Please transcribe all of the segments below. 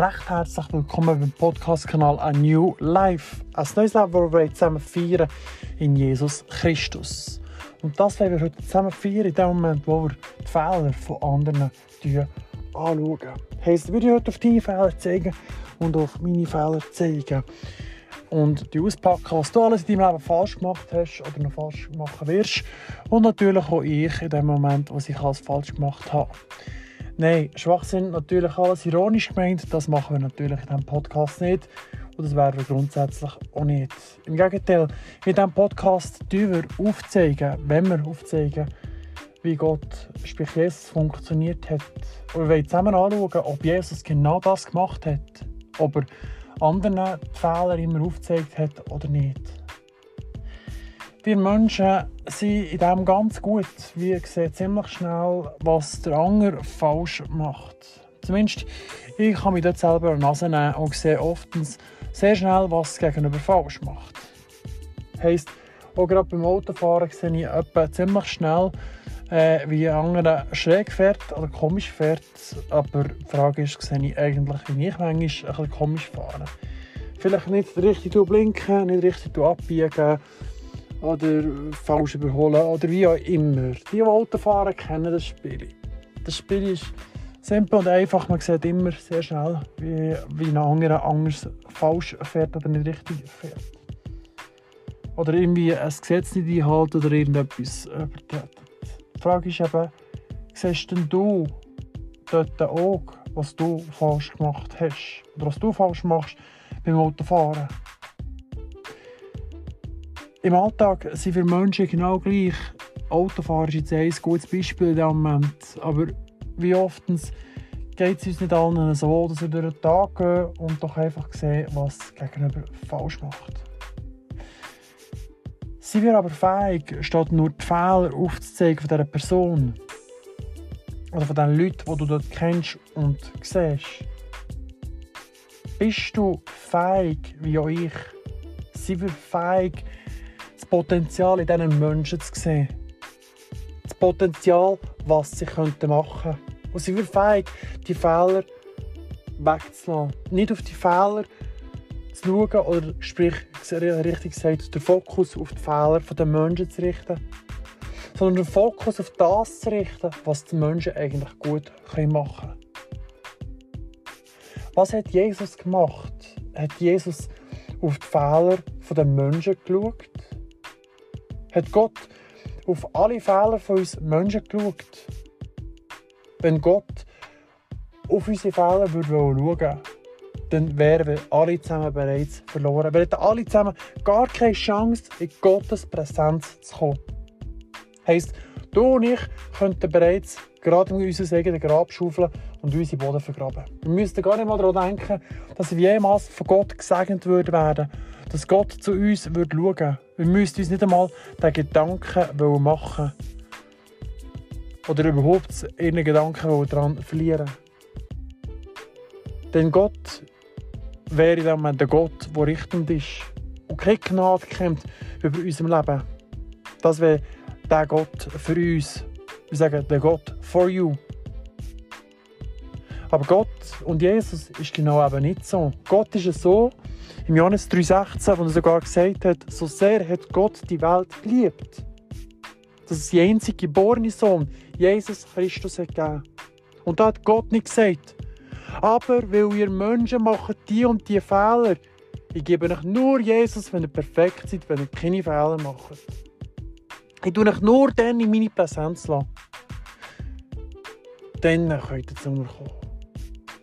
recht herzlich willkommen beim Podcast-Kanal A New Life. Ein neues Leben, das wir zusammen feiern in Jesus Christus. Und das wollen wir heute zusammen feiern, in dem Moment, wo wir die Fehler von anderen anschauen. Heisst, ich würde heute auf deine Fehler zeigen und auf meine Fehler zeigen. Und die auspacken, was du alles in deinem Leben falsch gemacht hast oder noch falsch machen wirst. Und natürlich auch ich in dem Moment, was ich alles falsch gemacht habe. Nein, Schwachsinn natürlich alles ironisch gemeint. Das machen wir natürlich in diesem Podcast nicht. Und das wäre grundsätzlich auch nicht. Im Gegenteil, in diesem Podcast tun wir aufzeigen, wenn wir aufzeigen, wie Gott, sprich Jesus, funktioniert hat. Und wir wollen zusammen anschauen, ob Jesus genau das gemacht hat. Ob er anderen die Fehler immer aufgezeigt hat oder nicht. Wir Menschen sind in dem ganz gut. Wir sehen ziemlich schnell, was der andere falsch macht. Zumindest ich kann mich dort selber an die Nase nehmen und sehe oftens sehr schnell, was das Gegenüber falsch macht. Heisst, auch gerade beim Autofahren sehe ich etwa ziemlich schnell, äh, wie ein anderer schräg fährt oder komisch fährt. Aber die Frage ist, sehe ich eigentlich, wie ich manchmal ein bisschen komisch fahre. Vielleicht nicht richtig blinken, nicht richtig abbiegen oder falsch überholen oder wie auch immer. Die, die Auto fahren, kennen das Spiel. Das Spiel ist simpel und einfach. Man sieht immer sehr schnell, wie, wie ein anderer anders falsch fährt oder nicht richtig fährt. Oder irgendwie ein Gesetz nicht einhält oder irgendetwas übertretet. Die Frage ist eben, siehst denn du dort auch, was du falsch gemacht hast? Oder was du falsch machst beim Autofahren? Im Alltag sind wir Menschen genau gleich. Autofahren ist jetzt ein gutes Beispiel in diesem Moment. Aber wie oft geht es uns nicht allen so, dass wir durch den Tag gehen und doch einfach sehen, was Gegenüber falsch macht. Sind wir aber fähig, statt nur die Fehler aufzuzeigen von dieser Person oder von den Leuten, die du dort kennst und siehst, bist du fähig, wie auch ich, sind wir fähig, Potenzial in diesen Menschen zu sehen. Das Potenzial, was sie machen könnten. Und sie sind fähig, die Fehler wegzulassen. Nicht auf die Fehler zu schauen oder sprich, richtig gesagt, den Fokus auf die Fehler der Menschen zu richten, sondern den Fokus auf das zu richten, was die Menschen eigentlich gut machen können. Was hat Jesus gemacht? Hat Jesus auf die Fehler der Menschen geschaut? Hat Gott auf alle Fehler von uns Menschen geschaut. Wenn Gott auf unsere Fehler würde schauen dann wären wir alle zusammen bereits verloren. Wir hätten alle zusammen gar keine Chance, in Gottes Präsenz zu kommen. Heisst, du und ich könnten bereits gerade unser eigenen Grab schaufeln und unsere Boden vergraben. Wir müssten gar nicht mal daran denken, dass wir jemals von Gott gesegnet werden würden, dass Gott zu uns schauen würde. Wir müssten uns nicht einmal den Gedanken machen oder überhaupt ihren Gedanken daran verlieren. Denn Gott wäre in dem Moment der Gott, der richtend ist und keine Gnade kennt über unserem Leben. Das wäre der Gott für uns. Wir sagen, der Gott for you. Aber Gott und Jesus ist genau eben nicht so. Gott ist es so, im Johannes 3,16, wo er sogar gesagt hat, so sehr hat Gott die Welt geliebt, dass es die einzige geborene Sohn, Jesus Christus, hat gegeben. Und da hat Gott nicht gesagt, aber weil ihr Menschen macht die und die Fehler, ich gebe euch nur Jesus, wenn ihr perfekt seid, wenn ihr keine Fehler macht. Ich tue euch nur dann in meine Präsenz lassen. Dann könnt ihr zu mir kommen.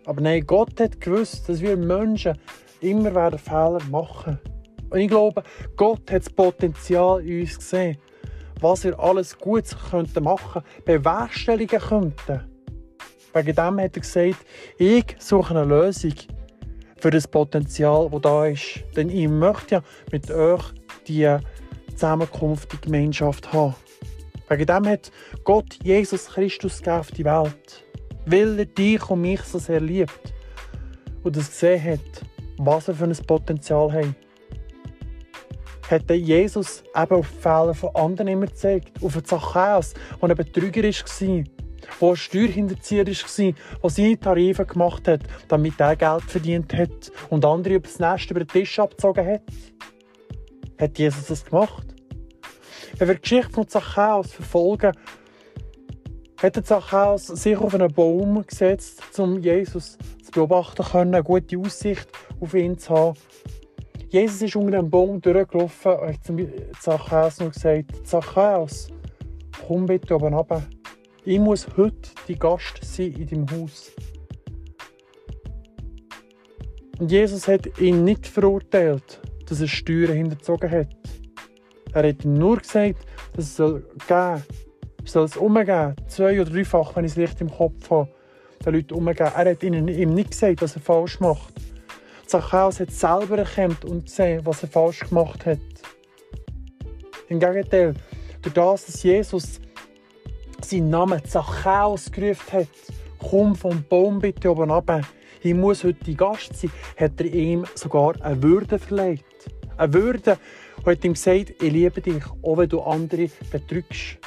Aber nein, Gott hat gewusst, dass wir Menschen immer werden Fehler machen. Und ich glaube, Gott hat das Potenzial in uns gesehen, was wir alles Gutes könnten machen, bewerkstelligen könnten. Wegen dem hat er gesagt, ich suche eine Lösung für das Potenzial, das da ist. Denn ich möchte ja mit euch die Zusammenkunft, die Gemeinschaft haben. Wegen dem hat Gott Jesus Christus auf die Welt weil er dich und mich so sehr liebt und es gesehen hat, was er für ein Potenzial hat. Hat Jesus eben auf die Fehler von anderen immer gezeigt, auf den Zachäus, der ein Betrüger war, der Steuerhinterzieher war, der seine Tarife gemacht hat, damit er Geld verdient hat und andere über das Nest über den Tisch abgezogen hat? Hat Jesus das gemacht? Wenn wir die Geschichte von Zachäus verfolgen, hat Zachäus sich auf einen Baum gesetzt, um Jesus zu beobachten können, eine gute Aussicht auf ihn zu haben. Jesus ist unter einem Baum durchgelaufen und hat zum Zachäus noch gesagt, Zachäus, komm bitte oben runter. Ich muss heute die Gast sein in deinem Haus. Und Jesus hat ihn nicht verurteilt, dass er Steuern hinterzogen hat. Er hat ihm nur gesagt, dass es soll es soll es umgeben, zwei- oder dreifach, wenn ich es richtig im Kopf habe, den Leuten umgeben. Er hat ihnen, ihm nicht gesagt, was er falsch macht. Zachäus hat selber erkannt und gesehen, was er falsch gemacht hat. Im Gegenteil, durch das, dass Jesus seinen Namen Zachäus gerufen hat, komm vom Baum bitte oben runter, ich muss heute Gast sein, hat er ihm sogar eine Würde verleiht. Eine Würde, und hat ihm gesagt, ich liebe dich, auch wenn du andere betrügst.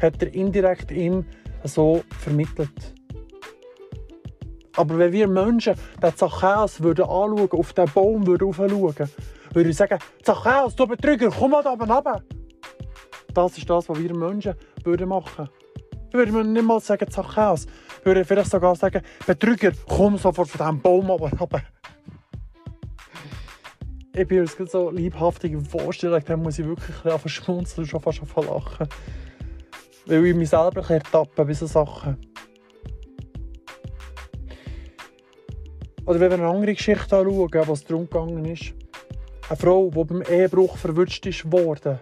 Hat er indirekt ihm so vermittelt. Aber wenn wir Menschen den Zachäus würden anschauen, auf den Baum würden aufschauen, würden wir sagen, Zachäus, du Betrüger, komm mal da oben runter. Das ist das, was wir Menschen würden machen würden. wir nicht mal sagen, Zachäus. Wir würden vielleicht sogar sagen, Betrüger, komm sofort von diesem Baum runter. Ich bin jetzt so liebhaftig Vorstellung, da muss ich wirklich ein bisschen schmunzeln und schon fast lachen. Weil ich mich selber ertappe bei solchen Sachen. Oder wenn wir eine andere Geschichte anschauen, was darum gegangen ist. Eine Frau, die beim Ehebruch verwünscht worden.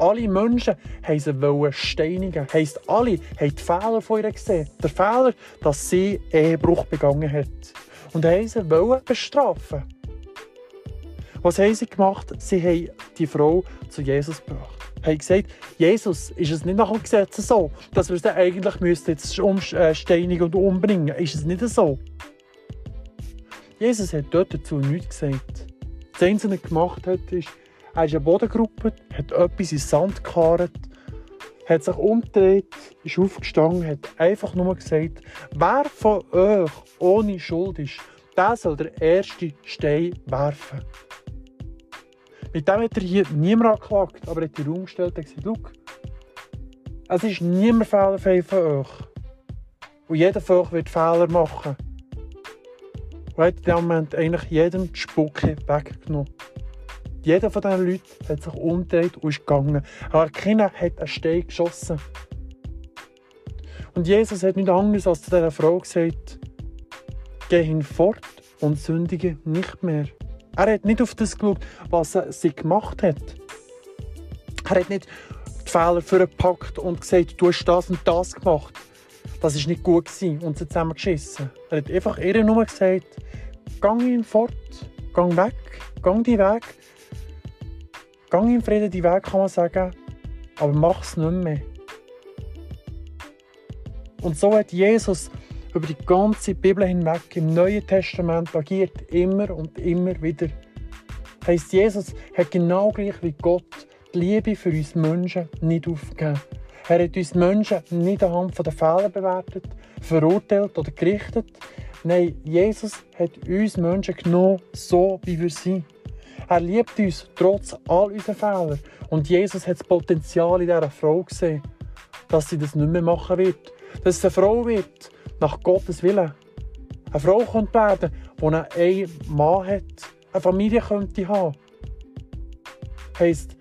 Alle Menschen haben sie steinigen. Heisst, alle haben die Fehler von ihr gesehen. Der Fehler, dass sie Ehebruch begangen hat. Und haben sie bestrafen. Was haben sie gemacht? Sie haben die Frau zu Jesus gebracht. Haben gesagt, Jesus, ist es nicht nach dem Gesetz so, dass wir sie eigentlich jetzt umsteinigen und umbringen? Ist es nicht so? Jesus hat dort dazu nichts gesagt. Das Einzige, was er gemacht hat, ist, er ist eine Bodengruppe, hat etwas in Sand gekarrt, hat sich umgedreht, ist aufgestanden, hat einfach nur gesagt, wer von euch ohne Schuld ist, der soll der erste Stein werfen. Mit dem hat er hier niemand angeklagt, aber er hat die Raum gestellt und gesagt, Schau, es ist niemand fehlerfrei von euch. Und jeder von euch wird Fehler machen. Und hat in dem Moment eigentlich jedem die Spucke weggenommen. Jeder von diesen Leuten hat sich umgedreht und ist gegangen. Aber keiner hat einen Stein geschossen. Und Jesus hat nichts anderes als zu dieser Frau gesagt, geh hinfort und sündige nicht mehr. Er hat nicht auf das geschaut, was sie gemacht hat. Er hat nicht die Fehler vorgepackt und gesagt, du hast das und das gemacht. Das war nicht gut gewesen und sie zusammengeschissen. Er hat einfach ihr nur gesagt, gang ihn fort, gang weg, gang die Weg. Gang in Frieden die Weg, kann man sagen, aber mach es nicht mehr. Und so hat Jesus über die ganze Bibel hinweg im Neuen Testament agiert, immer und immer wieder. Das heisst, Jesus hat genau gleich wie Gott die Liebe für uns Menschen nicht aufgegeben. Er hat uns Menschen nicht anhand der Fehler bewertet, verurteilt oder gerichtet. Nein, Jesus hat uns Menschen genommen, so wie wir sind. Er liebt uns trotz all unserer Fehler. Und Jesus hat das Potenzial in dieser Frau gesehen, dass sie das nicht mehr machen wird. Dass es eine Frau wird, nach Gottes Willen. Eine Frau könnte werden, die einen Mann hat, eine Familie könnte haben. Heisst,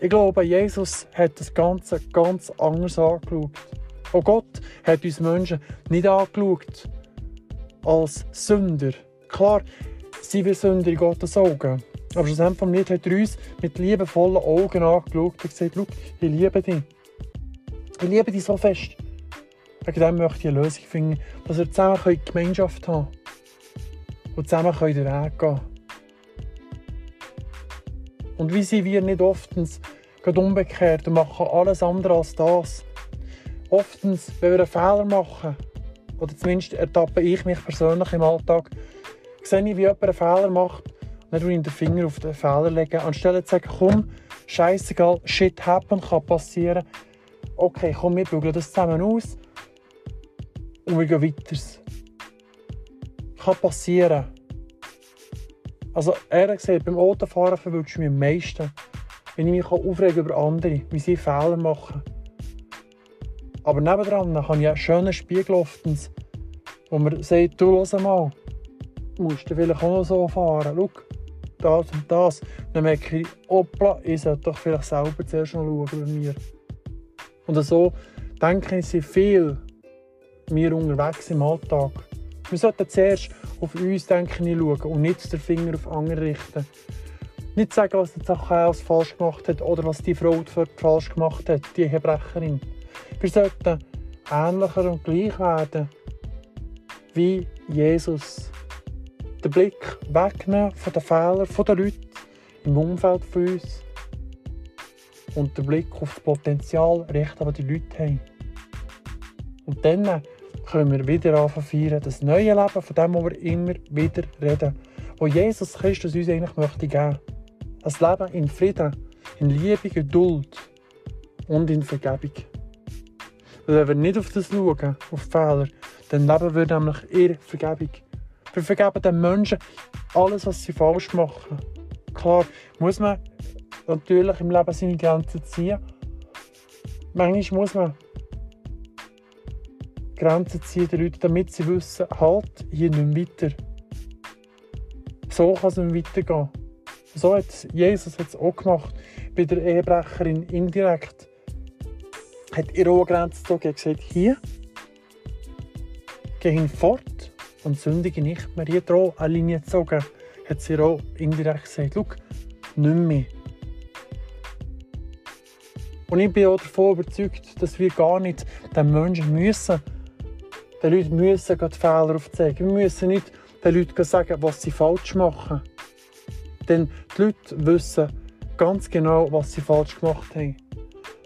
ich glaube, Jesus hat das Ganze ganz anders angeschaut. Und Gott hat uns Menschen nicht angeschaut als Sünder. Klar, sind wir Sünder in Gottes Augen. Aber schlussendlich vom Lied hat er uns mit liebevollen Augen angeschaut und gesagt, ich liebe dich. Ich liebe dich so fest. Wegen dem möchte ich eine Lösung finden, dass wir zusammen eine Gemeinschaft haben können. Und zusammen können den Weg gehen. Und wie sind wir nicht oftens umgekehrt und machen alles andere als das? Oftens, wenn wir einen Fehler machen, oder zumindest ertappe ich mich persönlich im Alltag, sehe ich, wie jemand einen Fehler macht dann ich den Finger auf den Fehler legen, anstelle zu sagen, komm, scheißegal, shit happen, kann passieren. Okay, komm, wir bügeln das zusammen aus und wir gehen weiter. Kann passieren. Also ehrlich gesagt, beim Autofahren verwünsche ich mich am meisten, wenn ich mich aufregen über andere, wie sie Fehler machen. Aber nebendran habe ich einen schönen Spiegel wo man sagt, du hör mal, musst du vielleicht auch noch so fahren. Schau, das und das. Dann merke ich, hoppla, ich sollte doch vielleicht selber zuerst noch schauen bei mir. Und so denke ich, sind viel wir unterwegs im Alltag. Wir sollten zuerst auf uns denken schauen und nicht den Finger auf andere richten. Nicht sagen, was der Zachäus falsch gemacht hat oder was die Frau falsch gemacht hat, die Hebrecherin. Wir sollten ähnlicher und gleich werden wie Jesus. Den Blick wegnehmen von den Fehlern der Leute im Umfeld von uns und den Blick auf das Potenzial richten, das die Leute haben. Und dann können wir wieder anfangen das neue Leben, von dem wir immer wieder reden, wo Jesus Christus uns eigentlich möchte geben. Ein Leben in Frieden, in Liebe, Geduld und in Vergebung. Wenn wir nicht auf das schauen, auf Fehler, dann leben wir nämlich in Vergebung. Wir vergeben den Menschen alles, was sie falsch machen. Klar, muss man natürlich im Leben seine Grenzen ziehen. Manchmal muss man Grenzen ziehen den Leuten, damit sie wissen, halt, hier nicht weiter. So kann es nicht weitergehen. So hat Jesus es auch gemacht. Bei der Ehebrecherin indirekt hat eine Grenze gezogen. Hat gesagt, hier, geh hinfort und sündige nicht mehr. Hier auch eine Linie gezogen. Hat sie auch indirekt gesagt, schau, nicht mehr. Und ich bin auch davon überzeugt, dass wir gar nicht den Menschen müssen den Leuten müssen die Fehler aufzeigen. Wir müssen nicht den Leuten sagen, was sie falsch machen. Denn die Leute wissen ganz genau, was sie falsch gemacht haben.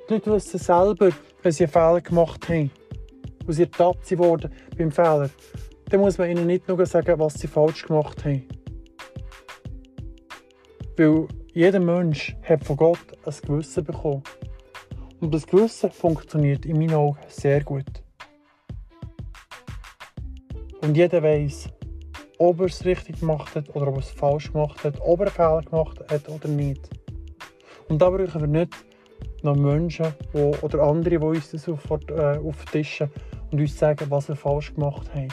Die Leute wissen selber, wenn sie Fehler gemacht haben und sie ertappt wurden beim Fehler. Dann muss man ihnen nicht nur sagen, was sie falsch gemacht haben. Weil jeder Mensch hat von Gott ein Gewissen bekommen. Und das Gewissen funktioniert in meinen Augen sehr gut. Und jeder weiß, ob er es richtig gemacht hat oder ob er es falsch gemacht hat, ob er einen Fehler gemacht hat oder nicht. Und da brauchen wir nicht noch Menschen wo, oder andere, die uns das auf, äh, auftischen und uns sagen, was wir falsch gemacht haben.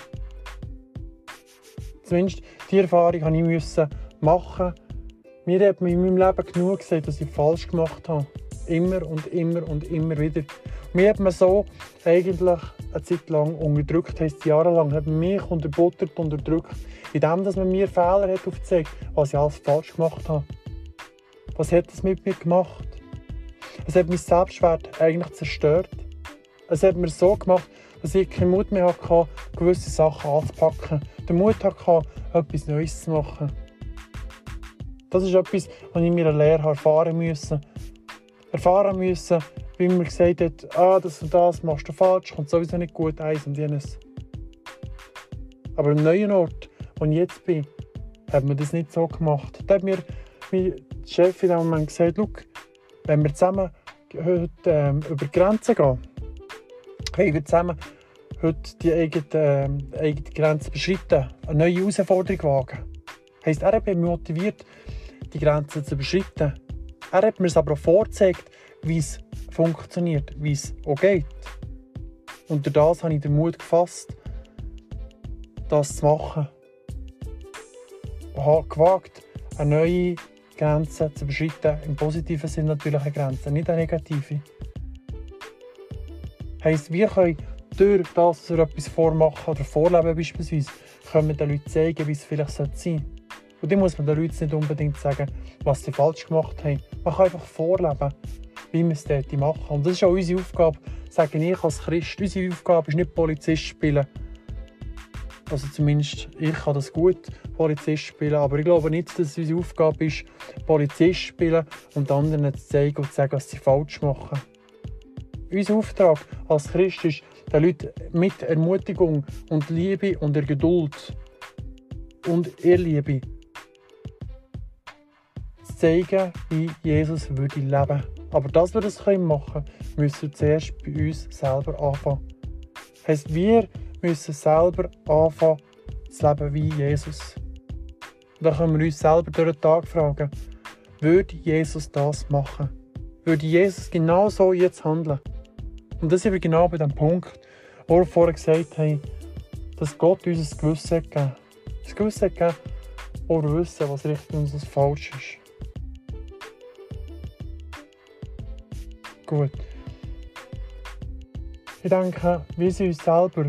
Zumindest diese Erfahrung musste ich müssen machen. Mir hat man in meinem Leben genug gesagt, dass ich falsch gemacht habe. Immer und immer und immer wieder. Mir hat man so eigentlich eine Zeit lang unterdrückt, heisst jahrelang, hat mich unterbuttert, unterdrückt, indem dass man mir Fehler hat aufgezeigt, was ich alles falsch gemacht habe. Was hat das mit mir gemacht? Es hat mein Selbstwert eigentlich zerstört. Es hat mir so gemacht, dass ich keinen Mut mehr hatte, gewisse Sachen anzupacken. Den Mut hatte, etwas Neues zu machen. Das ist etwas, was ich in meiner Lehre erfahren musste. Erfahren müssen, wie man gesagt hat, ah, das und das machst du falsch, kommt sowieso nicht gut, eins und jenes. Aber am neuen Ort, wo ich jetzt bin, hat man das nicht so gemacht. Da hat mir mein Chef in dem Moment gesagt, wenn wir zusammen heute ähm, über die Grenzen gehen, hey, wir zusammen heute die eigene, ähm, eigene Grenze beschreiten, eine neue Herausforderung wagen. Heisst, er hat mich motiviert, die Grenzen zu überschreiten. Er hat mir es aber auch vorgezeigt, wie es funktioniert, wie es auch geht. Durch das habe ich den Mut gefasst, das zu machen. Ich habe gewagt, eine neue Grenze zu überschreiten. Im positiven Sinne natürlich eine Grenze, nicht eine negative. Heißt, wir können durch das, wir etwas vormachen oder vorleben beispielsweise, können wir den Leuten zeigen, wie es vielleicht sein sollte. Und dann muss man den Leuten nicht unbedingt sagen, was sie falsch gemacht haben. Man kann einfach vorleben wie wir es dort machen. Und das ist auch unsere Aufgabe, sage ich als Christ. Unsere Aufgabe ist nicht Polizist spielen. Also zumindest ich kann das gut, Polizist spielen, aber ich glaube nicht, dass es unsere Aufgabe ist, Polizist spielen und anderen zu zeigen und zu sagen, was sie falsch machen. Unser Auftrag als Christ ist, den Leuten mit Ermutigung und Liebe und der Geduld und Irrliebe zu zeigen, wie Jesus würde leben. Aber dass wir das machen können, müssen wir zuerst bei uns selber anfangen. Heißt, wir müssen selber anfangen zu leben wie Jesus. Dann können wir uns selber durch den Tag fragen, würde Jesus das machen? Würde Jesus genau so jetzt handeln? Und das sind wir genau bei dem Punkt, wo wir vorher gesagt haben, dass Gott uns ein Gewissen gegeben hat. Ein Gewissen gegeben, wo wir wissen, was richtig und was falsch ist. Gut. Ich denke, wir sind uns selber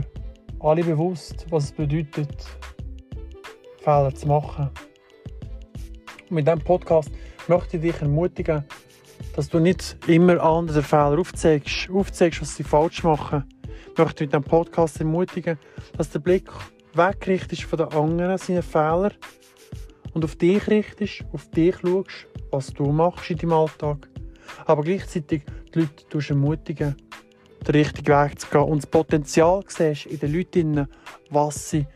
alle bewusst, was es bedeutet, Fehler zu machen. Und mit diesem Podcast möchte ich dich ermutigen, dass du nicht immer anderen Fehler aufzeigst, aufzeigst, was sie falsch machen. Ich möchte mit diesem Podcast ermutigen, dass der Blick wegrichtest von den anderen, seinen Fehlern, und auf dich richtest, auf dich schaust, was du machst in deinem Alltag. Aber gleichzeitig die Leute ermutigen, den richtigen Weg zu gehen und das Potenzial siehst in den Leuten, was sie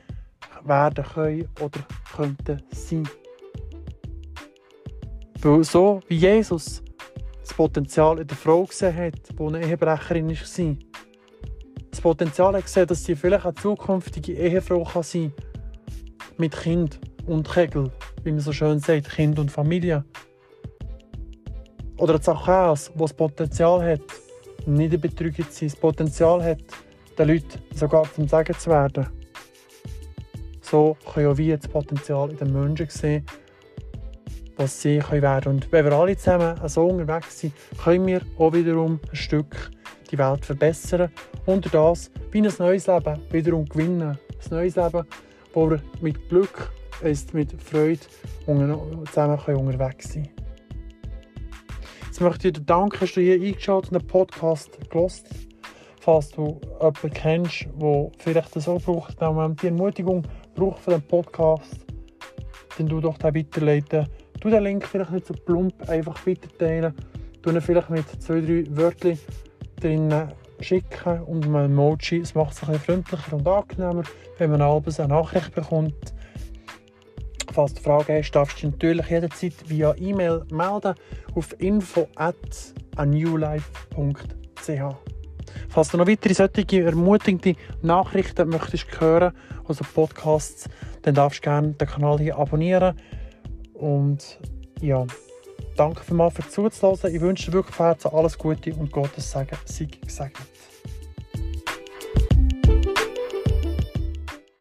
werden können oder könnten sein. Weil so wie Jesus das Potenzial in der Frau gesehen hat, die eine Ehebrecherin war, das Potenzial hat gesehen, dass sie vielleicht eine zukünftige Ehefrau kann sein kann, mit Kind und Kegel, wie man so schön sagt, Kind und Familie. Oder Zachäus, der das Potenzial hat, nicht ein Betrüger zu sein, das Potenzial hat, den Leuten sogar zum Sagen zu werden. So können auch wir das Potenzial in den Menschen sehen, was sie werden können. Und wenn wir alle zusammen so unterwegs sind, können wir auch wiederum ein Stück die Welt verbessern und das wie ein neues Leben wiederum gewinnen. Ein neues Leben, wo wir mit Glück, mit Freude zusammen unterwegs sein können. Jetzt möchte ich dir danken, dass du hier eingeschaltet und einen Podcast gelost Falls du jemanden kennst, der vielleicht so braucht, die Ermutigung braucht von diesem Podcast, dann du doch den weiterleiten. Du den Link vielleicht nicht so plump einfach weiterteilen. Du ihn vielleicht mit zwei, drei Wörtern drin schicken und ein Emoji. Es macht es ein bisschen freundlicher und angenehmer, wenn man abends eine Nachricht bekommt. Falls du Fragen hast, darfst du dich natürlich jederzeit via E-Mail melden auf info at anewlife.ch. Falls du noch weitere solche ermutigende Nachrichten möchtest hören, also Podcasts, dann darfst du gerne den Kanal hier abonnieren. Und ja, danke vielmals für zuzulassen. Ich wünsche dir wirklich alles Gute und Gottes Segen sei gesegnet.